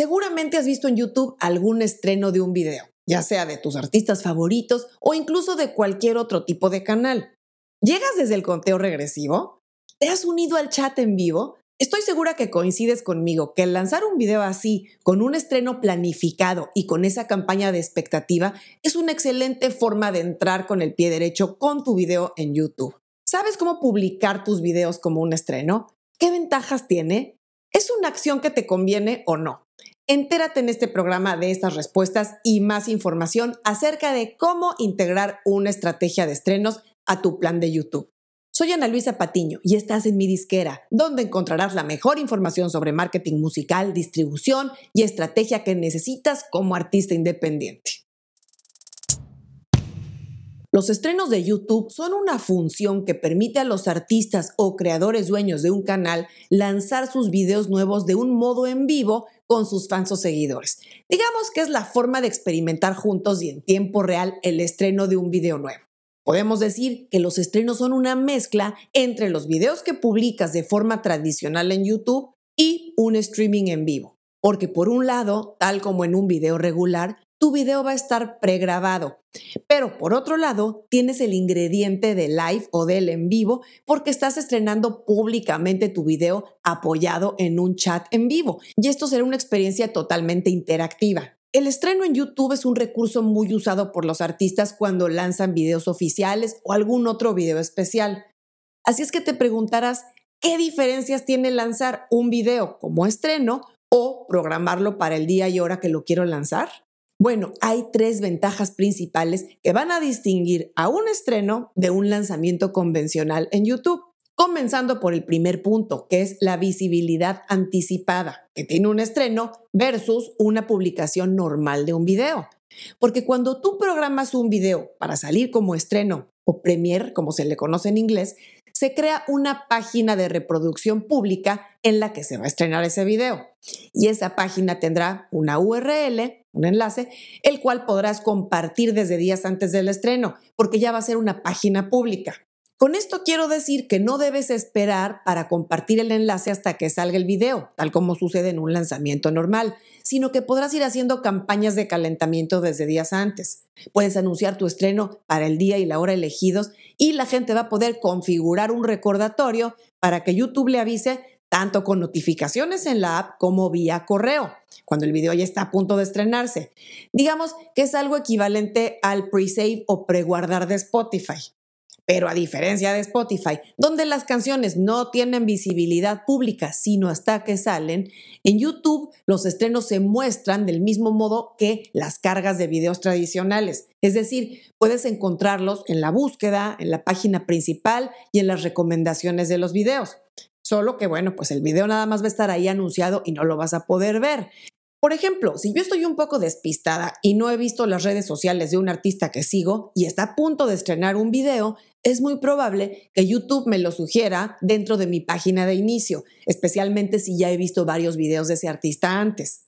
Seguramente has visto en YouTube algún estreno de un video, ya sea de tus artistas favoritos o incluso de cualquier otro tipo de canal. ¿Llegas desde el conteo regresivo? ¿Te has unido al chat en vivo? Estoy segura que coincides conmigo que el lanzar un video así, con un estreno planificado y con esa campaña de expectativa, es una excelente forma de entrar con el pie derecho con tu video en YouTube. ¿Sabes cómo publicar tus videos como un estreno? ¿Qué ventajas tiene? ¿Es una acción que te conviene o no? Entérate en este programa de estas respuestas y más información acerca de cómo integrar una estrategia de estrenos a tu plan de YouTube. Soy Ana Luisa Patiño y estás en mi disquera, donde encontrarás la mejor información sobre marketing musical, distribución y estrategia que necesitas como artista independiente. Los estrenos de YouTube son una función que permite a los artistas o creadores dueños de un canal lanzar sus videos nuevos de un modo en vivo con sus fans o seguidores. Digamos que es la forma de experimentar juntos y en tiempo real el estreno de un video nuevo. Podemos decir que los estrenos son una mezcla entre los videos que publicas de forma tradicional en YouTube y un streaming en vivo. Porque por un lado, tal como en un video regular, tu video va a estar pregrabado. Pero por otro lado, tienes el ingrediente de live o del en vivo porque estás estrenando públicamente tu video apoyado en un chat en vivo. Y esto será una experiencia totalmente interactiva. El estreno en YouTube es un recurso muy usado por los artistas cuando lanzan videos oficiales o algún otro video especial. Así es que te preguntarás, ¿qué diferencias tiene lanzar un video como estreno o programarlo para el día y hora que lo quiero lanzar? Bueno, hay tres ventajas principales que van a distinguir a un estreno de un lanzamiento convencional en YouTube. Comenzando por el primer punto, que es la visibilidad anticipada, que tiene un estreno versus una publicación normal de un video. Porque cuando tú programas un video para salir como estreno o premier, como se le conoce en inglés, se crea una página de reproducción pública en la que se va a estrenar ese video. Y esa página tendrá una URL, un enlace, el cual podrás compartir desde días antes del estreno, porque ya va a ser una página pública. Con esto quiero decir que no debes esperar para compartir el enlace hasta que salga el video, tal como sucede en un lanzamiento normal, sino que podrás ir haciendo campañas de calentamiento desde días antes. Puedes anunciar tu estreno para el día y la hora elegidos y la gente va a poder configurar un recordatorio para que YouTube le avise tanto con notificaciones en la app como vía correo, cuando el video ya está a punto de estrenarse. Digamos que es algo equivalente al pre-save o preguardar de Spotify. Pero a diferencia de Spotify, donde las canciones no tienen visibilidad pública sino hasta que salen, en YouTube los estrenos se muestran del mismo modo que las cargas de videos tradicionales. Es decir, puedes encontrarlos en la búsqueda, en la página principal y en las recomendaciones de los videos. Solo que, bueno, pues el video nada más va a estar ahí anunciado y no lo vas a poder ver. Por ejemplo, si yo estoy un poco despistada y no he visto las redes sociales de un artista que sigo y está a punto de estrenar un video, es muy probable que YouTube me lo sugiera dentro de mi página de inicio, especialmente si ya he visto varios videos de ese artista antes.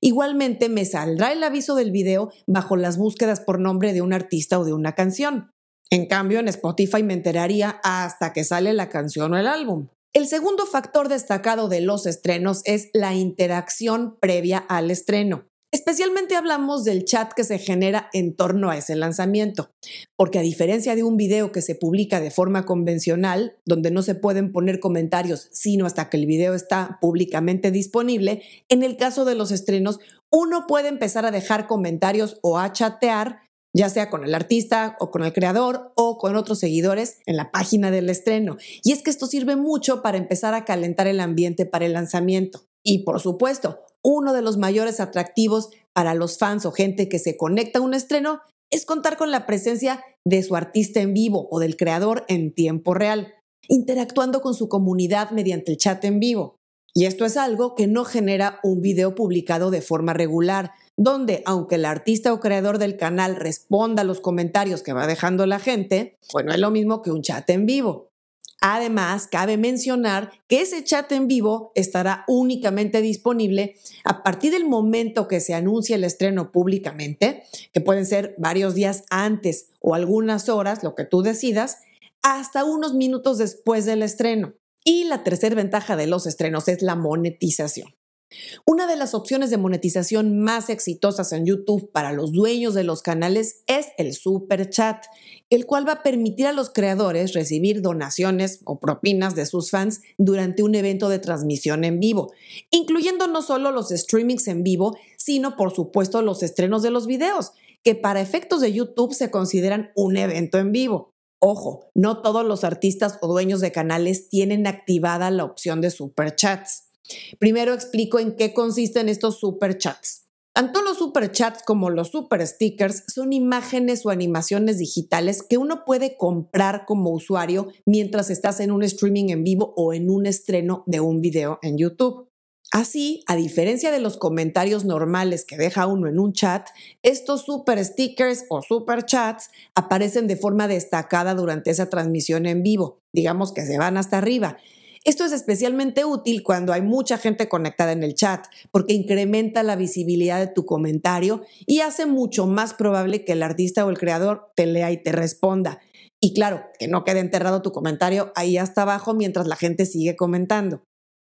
Igualmente me saldrá el aviso del video bajo las búsquedas por nombre de un artista o de una canción. En cambio, en Spotify me enteraría hasta que sale la canción o el álbum. El segundo factor destacado de los estrenos es la interacción previa al estreno. Especialmente hablamos del chat que se genera en torno a ese lanzamiento, porque a diferencia de un video que se publica de forma convencional, donde no se pueden poner comentarios sino hasta que el video está públicamente disponible, en el caso de los estrenos, uno puede empezar a dejar comentarios o a chatear ya sea con el artista o con el creador o con otros seguidores en la página del estreno. Y es que esto sirve mucho para empezar a calentar el ambiente para el lanzamiento. Y por supuesto, uno de los mayores atractivos para los fans o gente que se conecta a un estreno es contar con la presencia de su artista en vivo o del creador en tiempo real, interactuando con su comunidad mediante el chat en vivo. Y esto es algo que no genera un video publicado de forma regular, donde aunque el artista o creador del canal responda a los comentarios que va dejando la gente, pues no es lo mismo que un chat en vivo. Además, cabe mencionar que ese chat en vivo estará únicamente disponible a partir del momento que se anuncie el estreno públicamente, que pueden ser varios días antes o algunas horas, lo que tú decidas, hasta unos minutos después del estreno. Y la tercera ventaja de los estrenos es la monetización. Una de las opciones de monetización más exitosas en YouTube para los dueños de los canales es el Super Chat, el cual va a permitir a los creadores recibir donaciones o propinas de sus fans durante un evento de transmisión en vivo, incluyendo no solo los streamings en vivo, sino por supuesto los estrenos de los videos, que para efectos de YouTube se consideran un evento en vivo. Ojo, no todos los artistas o dueños de canales tienen activada la opción de super chats. Primero explico en qué consisten estos super chats. Tanto los super chats como los super stickers son imágenes o animaciones digitales que uno puede comprar como usuario mientras estás en un streaming en vivo o en un estreno de un video en YouTube. Así, a diferencia de los comentarios normales que deja uno en un chat, estos super stickers o super chats aparecen de forma destacada durante esa transmisión en vivo, digamos que se van hasta arriba, esto es especialmente útil cuando hay mucha gente conectada en el chat, porque incrementa la visibilidad de tu comentario y hace mucho más probable que el artista o el creador te lea y te responda. Y claro, que no quede enterrado tu comentario ahí hasta abajo mientras la gente sigue comentando.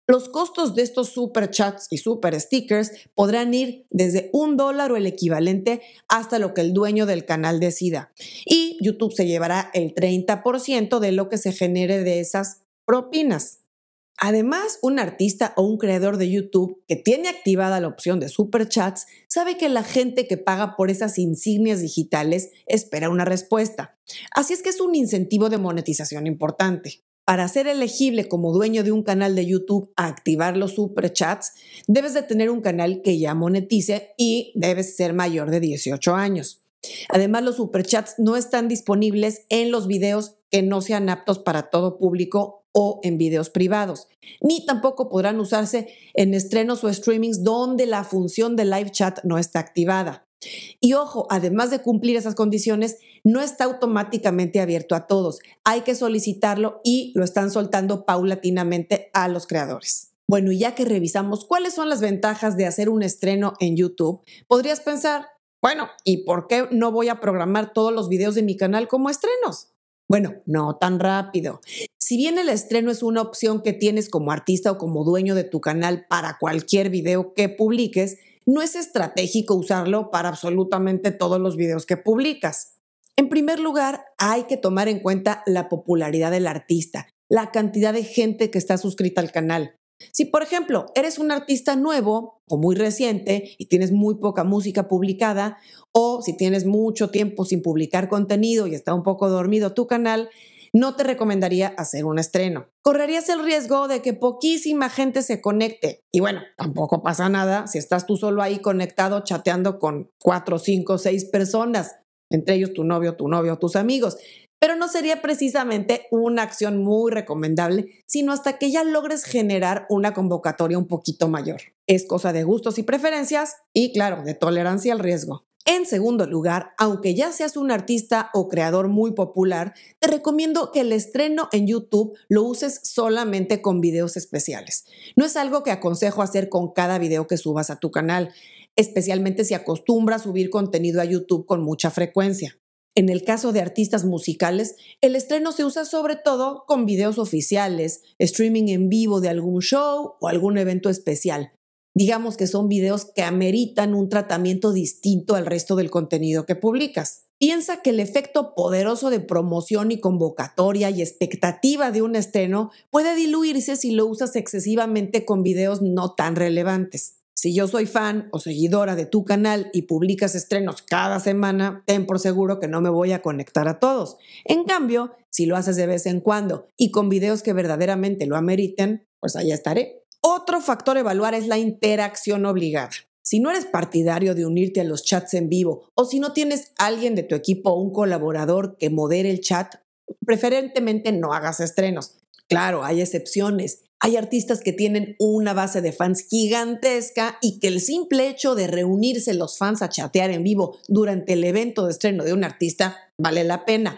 Los costos de estos super chats y super stickers podrán ir desde un dólar o el equivalente hasta lo que el dueño del canal decida. Y YouTube se llevará el 30% de lo que se genere de esas propinas. Además, un artista o un creador de YouTube que tiene activada la opción de super chats sabe que la gente que paga por esas insignias digitales espera una respuesta. Así es que es un incentivo de monetización importante. Para ser elegible como dueño de un canal de YouTube a activar los super chats, debes de tener un canal que ya monetice y debes ser mayor de 18 años. Además, los superchats no están disponibles en los videos que no sean aptos para todo público o en videos privados, ni tampoco podrán usarse en estrenos o streamings donde la función de live chat no está activada. Y ojo, además de cumplir esas condiciones, no está automáticamente abierto a todos. Hay que solicitarlo y lo están soltando paulatinamente a los creadores. Bueno, y ya que revisamos cuáles son las ventajas de hacer un estreno en YouTube, podrías pensar, bueno, ¿y por qué no voy a programar todos los videos de mi canal como estrenos? Bueno, no tan rápido. Si bien el estreno es una opción que tienes como artista o como dueño de tu canal para cualquier video que publiques, no es estratégico usarlo para absolutamente todos los videos que publicas. En primer lugar, hay que tomar en cuenta la popularidad del artista, la cantidad de gente que está suscrita al canal. Si, por ejemplo, eres un artista nuevo o muy reciente y tienes muy poca música publicada, o si tienes mucho tiempo sin publicar contenido y está un poco dormido tu canal, no te recomendaría hacer un estreno. Correrías el riesgo de que poquísima gente se conecte. Y bueno, tampoco pasa nada si estás tú solo ahí conectado chateando con cuatro, cinco, seis personas, entre ellos tu novio, tu novio, tus amigos. Pero no sería precisamente una acción muy recomendable, sino hasta que ya logres generar una convocatoria un poquito mayor. Es cosa de gustos y preferencias y, claro, de tolerancia al riesgo. En segundo lugar, aunque ya seas un artista o creador muy popular, te recomiendo que el estreno en YouTube lo uses solamente con videos especiales. No es algo que aconsejo hacer con cada video que subas a tu canal, especialmente si acostumbras subir contenido a YouTube con mucha frecuencia. En el caso de artistas musicales, el estreno se usa sobre todo con videos oficiales, streaming en vivo de algún show o algún evento especial, digamos que son videos que ameritan un tratamiento distinto al resto del contenido que publicas. Piensa que el efecto poderoso de promoción y convocatoria y expectativa de un estreno puede diluirse si lo usas excesivamente con videos no tan relevantes. Si yo soy fan o seguidora de tu canal y publicas estrenos cada semana, ten por seguro que no me voy a conectar a todos. En cambio, si lo haces de vez en cuando y con videos que verdaderamente lo ameriten, pues allá estaré. Otro factor a evaluar es la interacción obligada. Si no eres partidario de unirte a los chats en vivo o si no tienes alguien de tu equipo o un colaborador que modere el chat, preferentemente no hagas estrenos. Claro, hay excepciones. Hay artistas que tienen una base de fans gigantesca y que el simple hecho de reunirse los fans a chatear en vivo durante el evento de estreno de un artista vale la pena.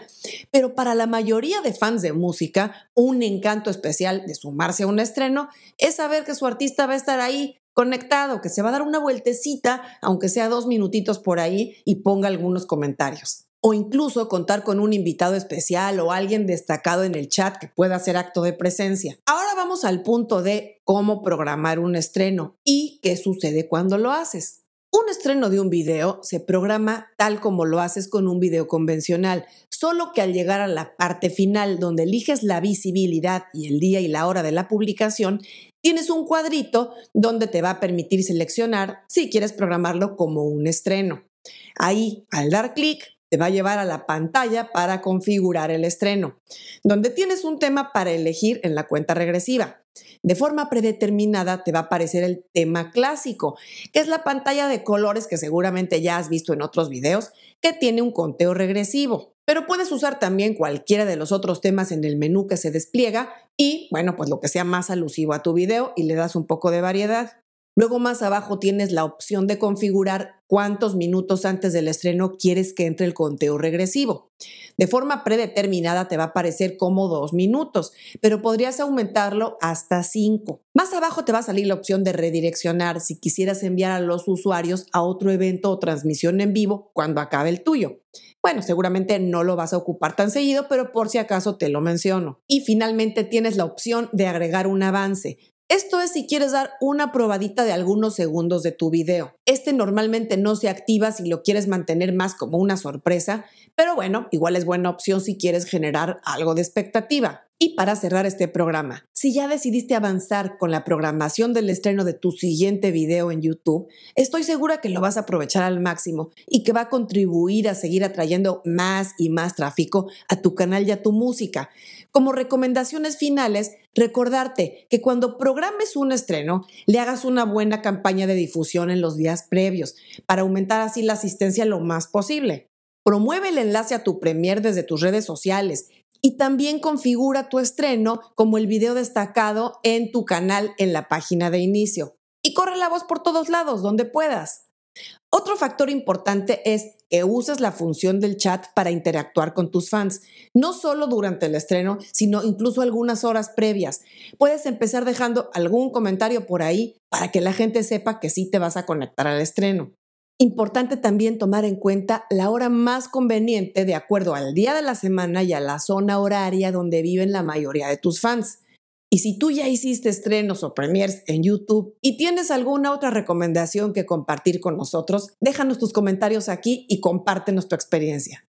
Pero para la mayoría de fans de música, un encanto especial de sumarse a un estreno es saber que su artista va a estar ahí conectado, que se va a dar una vueltecita, aunque sea dos minutitos por ahí, y ponga algunos comentarios. O incluso contar con un invitado especial o alguien destacado en el chat que pueda hacer acto de presencia. Ahora vamos al punto de cómo programar un estreno y qué sucede cuando lo haces. Un estreno de un video se programa tal como lo haces con un video convencional, solo que al llegar a la parte final donde eliges la visibilidad y el día y la hora de la publicación, tienes un cuadrito donde te va a permitir seleccionar si quieres programarlo como un estreno. Ahí, al dar clic, te va a llevar a la pantalla para configurar el estreno, donde tienes un tema para elegir en la cuenta regresiva. De forma predeterminada te va a aparecer el tema clásico, que es la pantalla de colores que seguramente ya has visto en otros videos, que tiene un conteo regresivo. Pero puedes usar también cualquiera de los otros temas en el menú que se despliega y, bueno, pues lo que sea más alusivo a tu video y le das un poco de variedad. Luego más abajo tienes la opción de configurar cuántos minutos antes del estreno quieres que entre el conteo regresivo. De forma predeterminada te va a aparecer como dos minutos, pero podrías aumentarlo hasta cinco. Más abajo te va a salir la opción de redireccionar si quisieras enviar a los usuarios a otro evento o transmisión en vivo cuando acabe el tuyo. Bueno, seguramente no lo vas a ocupar tan seguido, pero por si acaso te lo menciono. Y finalmente tienes la opción de agregar un avance. Esto es si quieres dar una probadita de algunos segundos de tu video. Este normalmente no se activa si lo quieres mantener más como una sorpresa, pero bueno, igual es buena opción si quieres generar algo de expectativa. Y para cerrar este programa, si ya decidiste avanzar con la programación del estreno de tu siguiente video en YouTube, estoy segura que lo vas a aprovechar al máximo y que va a contribuir a seguir atrayendo más y más tráfico a tu canal y a tu música. Como recomendaciones finales, recordarte que cuando programes un estreno, le hagas una buena campaña de difusión en los días previos para aumentar así la asistencia lo más posible. Promueve el enlace a tu premier desde tus redes sociales y también configura tu estreno como el video destacado en tu canal en la página de inicio. Y corre la voz por todos lados, donde puedas. Otro factor importante es que uses la función del chat para interactuar con tus fans, no solo durante el estreno, sino incluso algunas horas previas. Puedes empezar dejando algún comentario por ahí para que la gente sepa que sí te vas a conectar al estreno. Importante también tomar en cuenta la hora más conveniente de acuerdo al día de la semana y a la zona horaria donde viven la mayoría de tus fans. Y si tú ya hiciste estrenos o premiers en YouTube y tienes alguna otra recomendación que compartir con nosotros, déjanos tus comentarios aquí y compártenos tu experiencia.